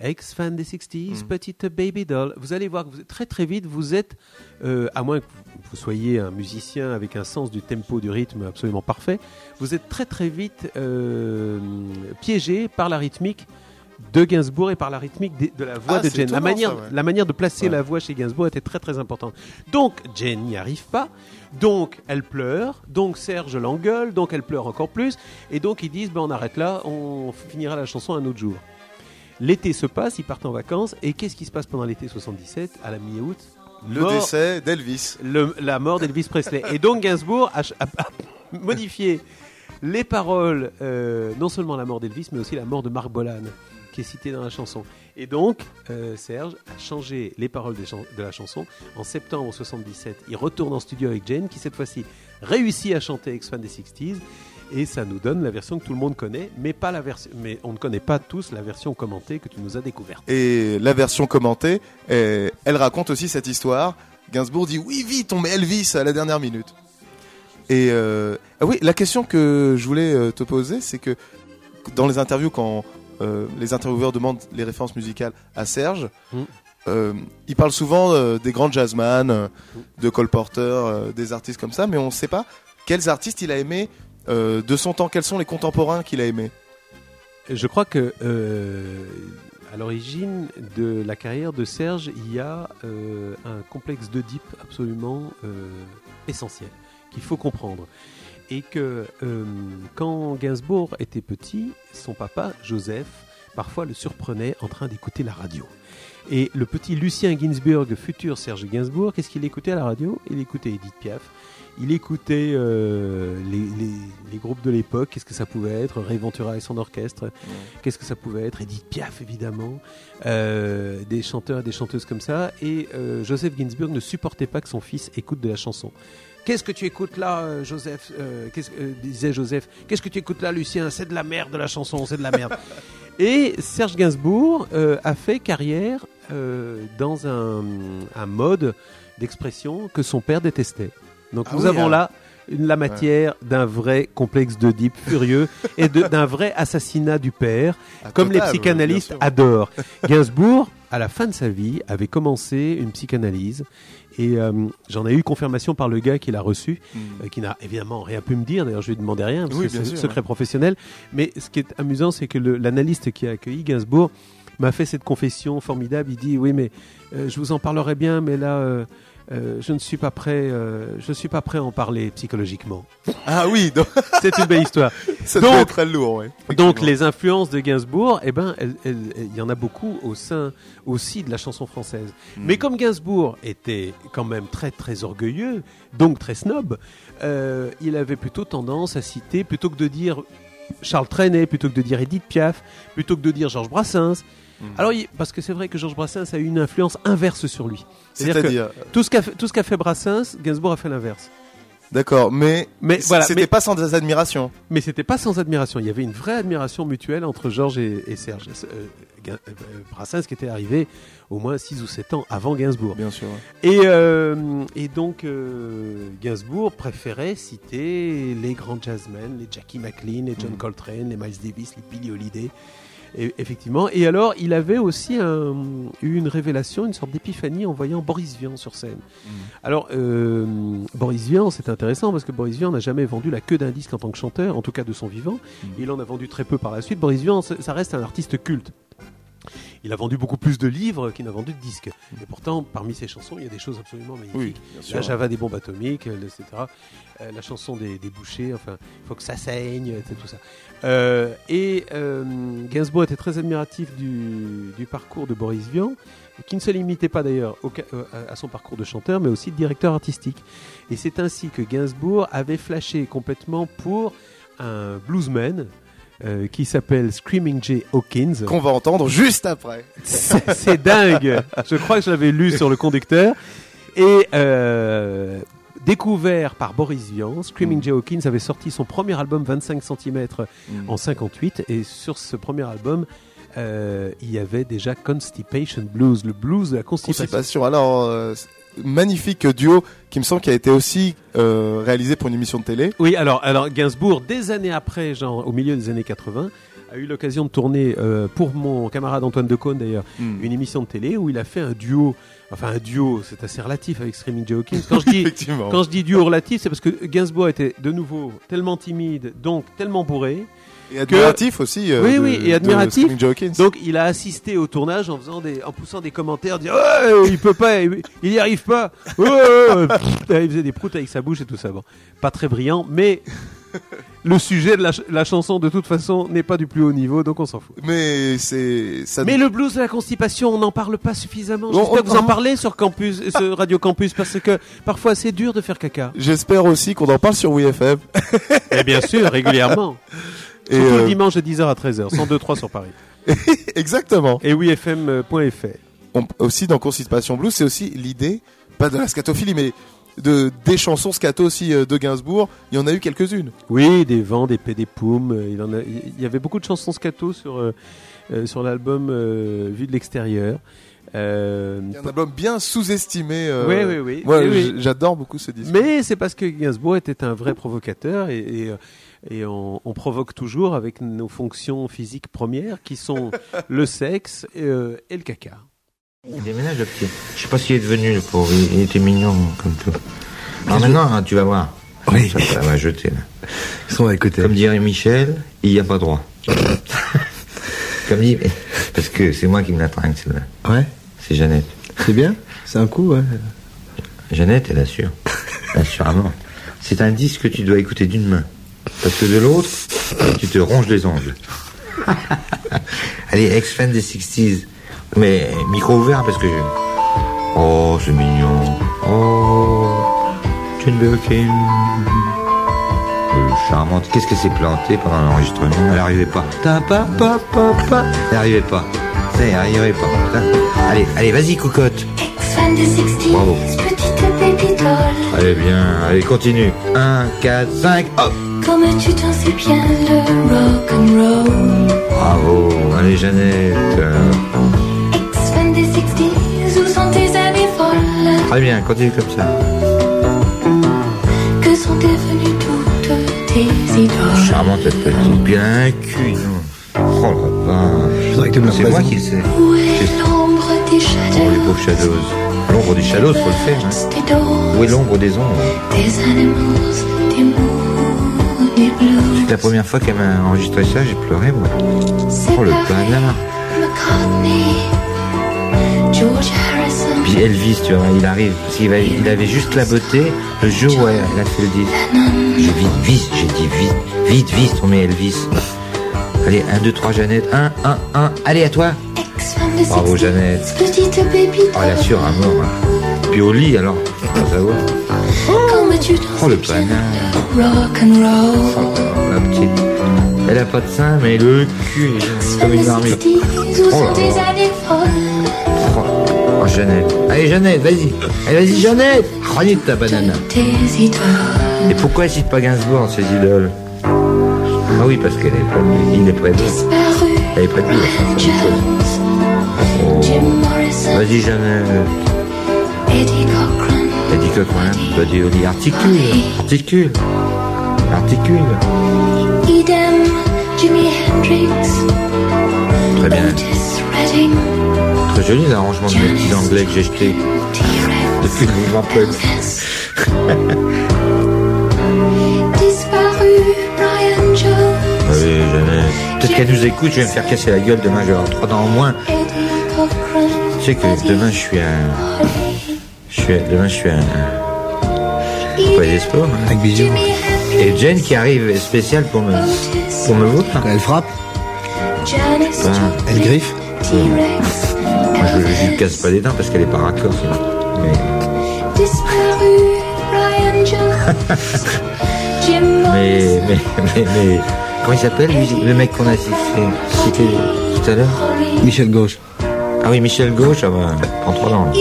ex-fan des 60s, petite baby doll, vous allez voir que très très vite, vous êtes, euh, à moins que vous, soyez un musicien avec un sens du tempo, du rythme absolument parfait, vous êtes très très vite euh, piégé par la rythmique de Gainsbourg et par la rythmique de, de la voix Ah, de Jane. La manière, ça, ouais. la manière de placer Ouais. la voix chez Gainsbourg était très très importante. Donc Jane n'y arrive pas, donc elle pleure, donc Serge l'engueule, donc elle pleure encore plus, et donc ils disent ben, on arrête là, on finira la chanson un autre jour. L'été se passe, ils partent en vacances, et qu'est-ce qui se passe pendant l'été 77 à la mi-août? Le Mort- décès d'Elvis. la mort d'Elvis Presley. Et donc Gainsbourg a, a- a modifié les paroles, euh, non seulement la mort d'Elvis, mais aussi la mort de Marc Bolan, qui est citée dans la chanson. Et donc, euh, Serge a changé les paroles chan- de la chanson. En septembre 77, il retourne en studio avec Jane, qui cette fois-ci réussit à chanter Ex-Fan des 60s. Et ça nous donne la version que tout le monde connaît, mais, pas la version, mais on ne connaît pas tous la version commentée que tu nous as découverte. Et la version commentée, eh, elle raconte aussi cette histoire. Gainsbourg dit oui, vite, on met Elvis à la dernière minute. Et euh, ah oui, la question que je voulais euh, te poser, c'est que dans les interviews, quand euh, les intervieweurs demandent les références musicales à Serge, Mm. euh, il parle souvent des grands jazzman, de Cole Porter, des artistes comme ça, mais on ne sait pas quels artistes il a aimé euh, de son temps, quels sont les contemporains qu'il a aimés. Je crois que euh, à l'origine de la carrière de Serge, il y a euh, un complexe d'Oedipe absolument essentiel qu'il faut comprendre. Et que quand Gainsbourg était petit, son papa, Joseph, parfois le surprenait en train d'écouter la radio. Et le petit Lucien Ginsburg, futur Serge Gainsbourg, qu'est-ce qu'il écoutait à la radio? Il écoutait Edith Piaf. Il écoutait euh, les, les- les groupes de l'époque, qu'est-ce que ça pouvait être Ray Ventura et son orchestre, qu'est-ce que ça pouvait être Edith Piaf, évidemment, euh, des chanteurs et des chanteuses comme ça. Et euh, Joseph Ginsburg ne supportait pas que son fils écoute de la chanson. Qu'est-ce que tu écoutes là, Joseph disait Joseph. Qu'est-ce que tu écoutes là, Lucien C'est de la merde de la chanson, c'est de la merde. Et Serge Gainsbourg a fait carrière dans un, un mode d'expression que son père détestait. Donc Ah nous oui, avons hein. là une- la matière d'un vrai complexe d'Oedipe furieux et d'un vrai assassinat du père, Ah, comme les total, psychanalystes adorent. Gainsbourg, à la fin de sa vie, avait commencé une psychanalyse et euh, j'en ai eu confirmation par le gars qui l'a reçu, euh, qui n'a évidemment rien pu me dire. D'ailleurs, je lui rien parce Oui, que bien c'est sûr, secret ouais. professionnel. Mais ce qui est amusant, c'est que l'analyste qui a accueilli Gainsbourg m'a fait cette confession formidable. Il dit oui, mais euh, je vous en parlerai bien, mais là. Euh, je ne suis pas prêt. euh, je suis pas prêt à en parler psychologiquement. Ah oui, donc- c'est une belle histoire. Ça être très lourd, ouais, Donc les influences de Gainsbourg, eh ben, il y en a beaucoup au sein aussi de la chanson française. Hmm. Mais comme Gainsbourg était quand même très très orgueilleux, donc très snob, euh, il avait plutôt tendance à citer plutôt que de dire Charles Trenet, plutôt que de dire Edith Piaf, plutôt que de dire Georges Brassens. Hmm. Alors, parce que c'est vrai que Georges Brassens a eu une influence inverse sur lui. C'est-à-dire que tout ce qu'a fait, fait Brassens, Gainsbourg a fait l'inverse. D'accord, mais, Mais voilà, c'était pas sans admiration. Mais c'était pas sans admiration. Il y avait une vraie admiration mutuelle entre Georges et, et Serge. Euh, Gain- euh, Brassens qui était arrivé au moins 6 ou 7 ans avant Gainsbourg. Bien sûr. Et, euh, et donc Gainsbourg préférait citer les grands jazzmen, les Jackie McLean, les John Coltrane, les Miles Davis, les Billy Holiday. Et, effectivement. Et alors, il avait aussi un- eu une révélation, une sorte d'épiphanie en voyant Boris Vian sur scène. Alors, euh, Boris Vian, c'est intéressant parce que Boris Vian n'a jamais vendu la queue d'un disque en tant que chanteur, en tout cas de son vivant. Il en a vendu très peu par la suite. Boris Vian, ça reste un artiste culte. Il a vendu beaucoup plus de livres qu'il n'a vendu de disques. Et pourtant, parmi ses chansons, il y a des choses absolument magnifiques. Oui. La Java des bombes atomiques, euh, etc. Euh, la chanson des, des bouchers, enfin, il faut que ça saigne, c'est tout ça. Euh, et euh, Gainsbourg était très admiratif du, du parcours de Boris Vian, qui ne se limitait pas d'ailleurs à son parcours de chanteur, mais aussi de directeur artistique. Et c'est ainsi que Gainsbourg avait flashé complètement pour un bluesman euh, qui s'appelle Screaming Jay Hawkins. Qu'on va entendre juste après. C'est dingue. Je crois que je l'avais lu sur le conducteur. Et euh, découvert par Boris Vian, Screaming Jay Hawkins avait sorti son premier album 25 cm en 58. Et sur ce premier album, euh, il y avait déjà Constipation Blues, le blues de la constipation. Constipation. Alors, euh, magnifique duo qui me semble qui a été aussi euh, réalisé pour une émission de télé. Oui, alors, alors Gainsbourg, des années après, genre au milieu des années 80, a eu l'occasion de tourner euh, pour mon camarade Antoine Decaune d'ailleurs Mm. une émission de télé où il a fait un duo. Enfin, un duo, c'est assez relatif avec Screaming Jay Hawkins. Quand je dis, Effectivement. quand je dis duo relatif, c'est parce que Gainsbourg était de nouveau tellement timide, donc tellement bourré. Et admiratif aussi, euh, oui, de- oui, et admiratif. Donc, il a assisté au tournage en faisant des, en poussant des commentaires, disant ouais, il peut pas, il il y arrive pas. Il faisait des proutes avec sa bouche et tout ça. Bon, pas très brillant, mais le sujet de la, ch- la chanson de toute façon n'est pas du plus haut niveau, donc on s'en fout. Mais c'est ça. Mais le blues de la constipation, on n'en parle pas suffisamment. J'espère que vous en parlez sur campus, sur Radio Campus, parce que parfois c'est dur de faire caca. J'espère aussi qu'on en parle sur WeFM. Et bien sûr, régulièrement. Et, Surtout euh, le dimanche de 10h à 13h, 102.3 sur Paris. Exactement. Et wifm.fr. On- aussi dans Constipation Blues, c'est aussi l'idée, pas de la scatophilie, mais de des chansons scato aussi euh, de Gainsbourg. Il y en a eu quelques-unes. Oui, des vents, des des poumes. euh, Il, en a- il y avait beaucoup de chansons scato sur, euh, euh, sur l'album euh, Vu de l'extérieur. Euh, C'est un album bien sous-estimé. euh, Oui, oui, oui. Oui, oui. j'adore beaucoup ce disque. Mais c'est parce que Gainsbourg était un vrai provocateur et, et, euh, et on, on provoque toujours avec nos fonctions physiques premières qui sont le sexe et, euh, et le caca. Il déménage le petit. Je sais pas ce qu'il est devenu le pauvre. Il, il était mignon comme tout. Alors maintenant, hein, tu vas voir. Oui. Ça, ça va jeter là. Ils sont à côté. Comme dirait Michel, il n'y a pas droit. comme dit, parce que c'est moi qui me la trinque celle-là. Ouais. C'est Jeannette. C'est bien C'est un coup, ouais. Jeannette, elle assure. Assurément. C'est un disque que tu dois écouter d'une main. Parce que de l'autre, tu te ronges les ongles. Allez, ex-fan des 60s. Mais micro ouvert parce que je... Oh, c'est mignon. Oh. Euh, charmante. Qu'est-ce qu'elle s'est plantée pendant l'enregistrement? Elle n'arrivait pas. Ta pa pa pa pa. Elle n'arrivait pas. Ça, Elle n'arrivait pas. Putain. Allez, allez, vas-y, cocotte. Fan des 60s, Bravo. petite doll. Allez, bien. Allez, continue. 1, 4, 5, hop. Comme tu t'en sais bien le rock and roll? Bravo. Allez, Jeannette. Euh, Fan des 60s, où sont tes années folles? Très bien, continue comme ça. Que sont devenues toutes tes idoles? Charmante cette petite. Puis elle a un cul, non Oh la vache. tu me C'est moi qui le sais. Où est l'ombre des Oh, les shadows pauvres shadows. L'ombre des shadows, faut le faire. Hein. Où est l'ombre des ombres? Des animals, des blues C'est la première fois qu'elle m'a enregistré ça, j'ai pleuré, moi. Oh, le panard. McCartney, George Harrison, Puis Elvis, tu vois, il arrive. Parce qu'il va- il avait juste la beauté le jour où elle a fait le disque. J'ai vite, vite, j'ai dit vite, vite, vite, on met Elvis. Allez, 1, 2, 3, Jeannette. 1, 1, 1. Allez, à toi. Bravo, 60s, Jeannette. petite baby Oh, elle assure à mort. hein. Puis au lit, alors. Faut pas savoir. Oh, le panard. bien le rock and roll Oh, la petite. Elle a pas de sein, mais le cul est comme une marmite. 60s, où Oh là folles Oh, Jeannette. Allez, Jeannette, vas-y. Allez, vas-y, Jeannette. Renite ta banane. Et pourquoi elle cite pas Gainsbourg ses idoles? Ah oui, parce qu'elle est près de lui. Il est près de lui. disparus Elle est près de lui. Oh. Vas-y, Jeannette. Eddie Cochran Eddie Cochran. Buddy Holly. Articule. Articule. Articule. Idem, Jimi Hendrix, Très bien. Très joli l'arrangement de mes petits anglais que j'ai jeté depuis le mouvement punk. disparu Brian Jones, Allez, Jeannette. Peut-être qu'elle nous écoute, je vais me faire casser la gueule demain, je vais avoir trois dents en moins. Tu sais que demain je suis à. Suis à- Demain je suis à. Pas des sports. Avec bisous. Et Jen qui arrive spécial pour me. Pour me voir. Elle frappe Ben, Elle griffe moi, je, lui casse pas les dents parce qu'elle est pas raccord. Mais, mais, mais, mais, mais- Comment il s'appelle lui, le mec qu'on a cité, tout à l'heure? Michel Gauche. Ah oui, Michel Gauche, ah bah, prends trois dents.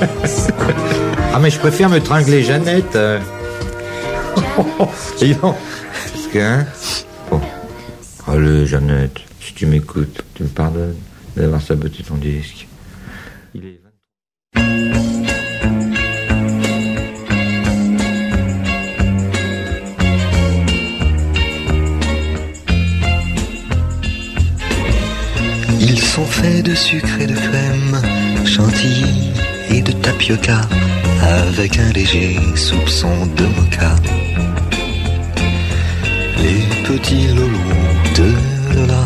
Ah mais je préfère me tringler Jeannette. euh. Dis. Parce que, hein Bon. Allez, Jeannette, si tu m'écoutes, tu me pardonnes d'avoir saboté ton disque. Ils sont faits de sucre et de crème, chantilly et de tapioca, avec un léger soupçon de mocha. Les petits lolos de Lola,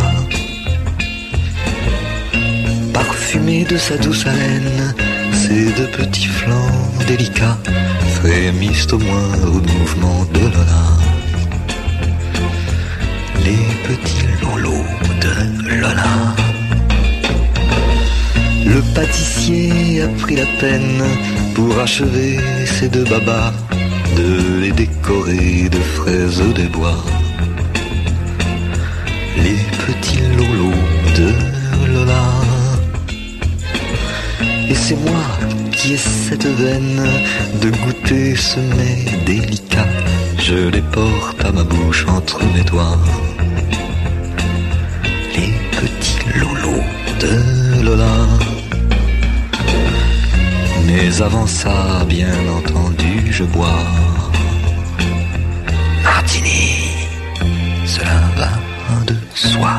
parfumés de sa douce haleine, ces deux petits flancs délicats frémissent au moindre mouvement de Lola. Les petits lolos de Lola. Le pâtissier a pris la peine pour achever ces deux babas de les décorer de fraises des bois. Les petits lolos de Lola. Et c'est moi qui ai cette veine de goûter ce mets délicat. Je les porte à ma bouche entre mes doigts. Les petits lolos de Mais avant ça, bien entendu, je bois. Martini, cela va de soi.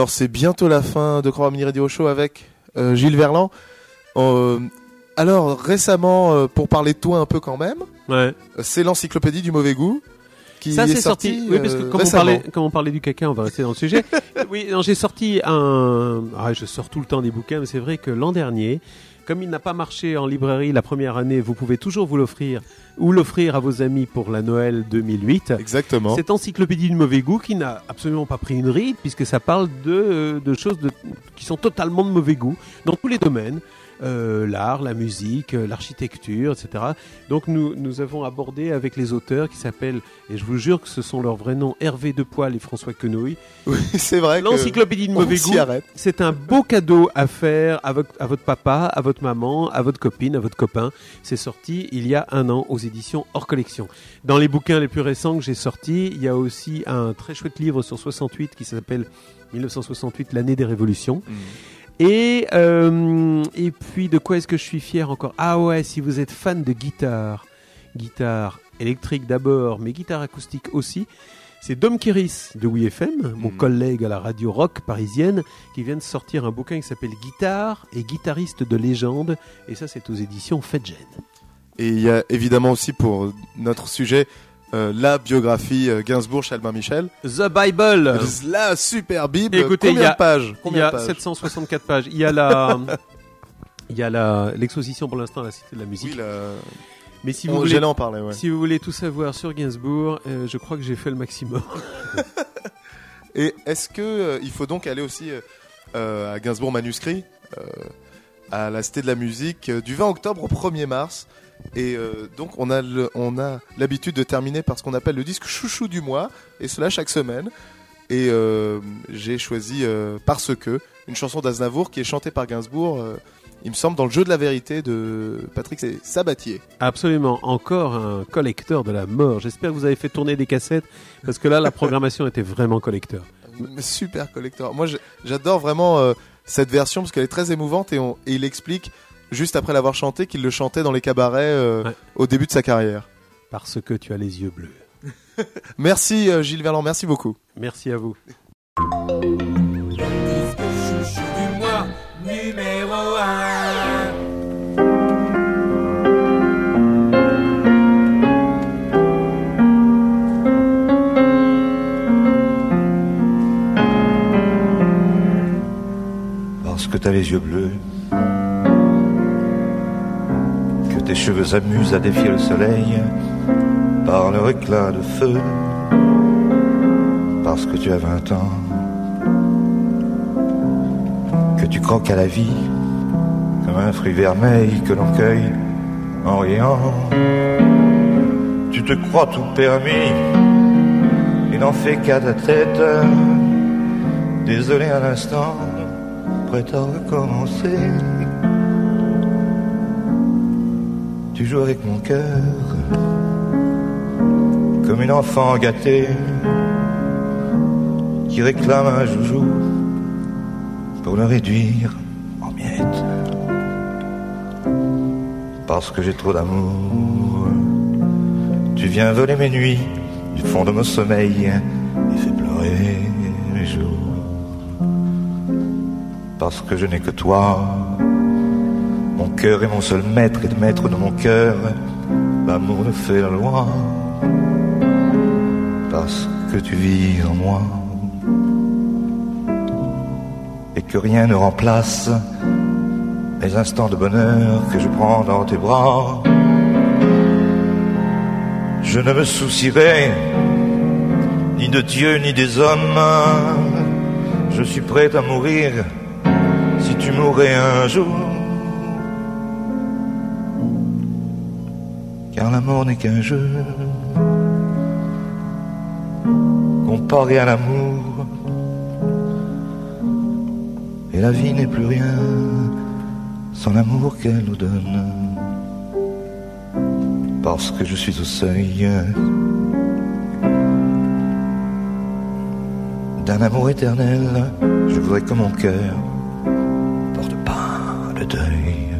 Alors c'est bientôt la fin de Croix Mini Radio Show avec euh, Gilles Verland. Euh, alors récemment, euh, pour parler de toi un peu quand même, Ouais. c'est l'encyclopédie du mauvais goût qui ça est c'est sorti. Oui, parce que comme on, parlait, comme on parlait du caca, on va rester dans le sujet. oui, j'ai sorti un. Ah, je sors tout le temps des bouquins, mais c'est vrai que l'an dernier, Comme il n'a pas marché en librairie la première année, vous pouvez toujours vous l'offrir ou l'offrir à vos amis pour la Noël 2008. Exactement. Cette encyclopédie du mauvais goût qui n'a absolument pas pris une ride puisque ça parle de, euh, de choses de- qui sont totalement de mauvais goût dans tous les domaines. Euh, l'art, la musique, euh, l'architecture, etc. Donc nous, nous avons abordé avec les auteurs qui s'appellent, et je vous jure que ce sont leurs vrais noms, Hervé Depoil et François Quenouille. Oui, c'est vrai. L'encyclopédie de mauvais goût, c'est un beau cadeau à faire à votre, à votre papa, à votre maman, à votre copine, à votre copain. C'est sorti il y a un an aux éditions hors collection. Dans les bouquins les plus récents que j'ai sortis, il y a aussi un très chouette livre sur 68 qui s'appelle 1968, l'année des révolutions. Et, euh, et puis, de quoi est-ce que je suis fier encore? Ah ouais, si vous êtes fan de guitare, guitare électrique d'abord, mais guitare acoustique aussi, c'est Dom Kiris de WeFM, mon collègue à la radio rock parisienne, qui vient de sortir un bouquin qui s'appelle Guitare et guitariste de légende. Et ça, c'est aux éditions Fedgen. Et il y a évidemment aussi pour notre sujet euh, la biographie euh, Gainsbourg chez Albin Michel. The Bible La super Bible. Écoutez, Combien il y a, de pages il y a de pages 764 pages. Il y a la, il y a la, l'exposition pour l'instant à la Cité de la Musique. Oui, la- Mais si vous voulez, en parler, ouais. si vous voulez tout savoir sur Gainsbourg, euh, je crois que j'ai fait le maximum. Et est-ce que euh, il faut donc aller aussi à Gainsbourg manuscrit, à la Cité de la Musique, du 20 octobre au 1er mars Et euh, donc on a le- on a l'habitude de terminer par ce qu'on appelle le disque chouchou du mois, et cela chaque semaine. Et euh, j'ai choisi euh, parce que une chanson d'Aznavour qui est chantée par Gainsbourg. il me semble dans le jeu de la vérité de Patrick Sabatier. Absolument, encore un collecteur de la mort. J'espère que vous avez fait tourner des cassettes, parce que là, la programmation était vraiment collecteur. Super collector. Moi, j'adore vraiment cette version parce qu'elle est très émouvante et, on- et il explique juste après l'avoir chanté qu'il le chantait dans les cabarets euh, au début de sa carrière. Parce que tu as les yeux bleus. Merci euh, Gilles Verland, merci beaucoup. Merci à vous. Chouchou du mois numéro 1. Parce que t'as les yeux bleus, tes cheveux s'amusent à défier le soleil par leur éclat de feu. Parce que tu as 20 ans, que tu croques à la vie comme un fruit vermeil que l'on cueille en riant. Tu te crois tout permis et n'en fais qu'à ta tête. Désolé à l'instant, prêt à recommencer. Tu joues avec mon cœur comme une enfant gâtée qui réclame un joujou pour le réduire en miettes. Parce que j'ai trop d'amour, tu viens voler mes nuits du fond de mon sommeil et fais pleurer mes jours parce que je n'ai que toi. Cœur est mon seul maître et le maître de mon cœur, l'amour ne fait la loi, parce que tu vis en moi, et que rien ne remplace les instants de bonheur que je prends dans tes bras. Je ne me soucierai ni de Dieu ni des hommes, je suis prêt à mourir si tu mourrais un jour. Car la mort n'est qu'un jeu comparé à l'amour. Et la vie n'est plus rien sans l'amour qu'elle nous donne. Parce que je suis au seuil d'un amour éternel, je voudrais que mon cœur porte pas le deuil.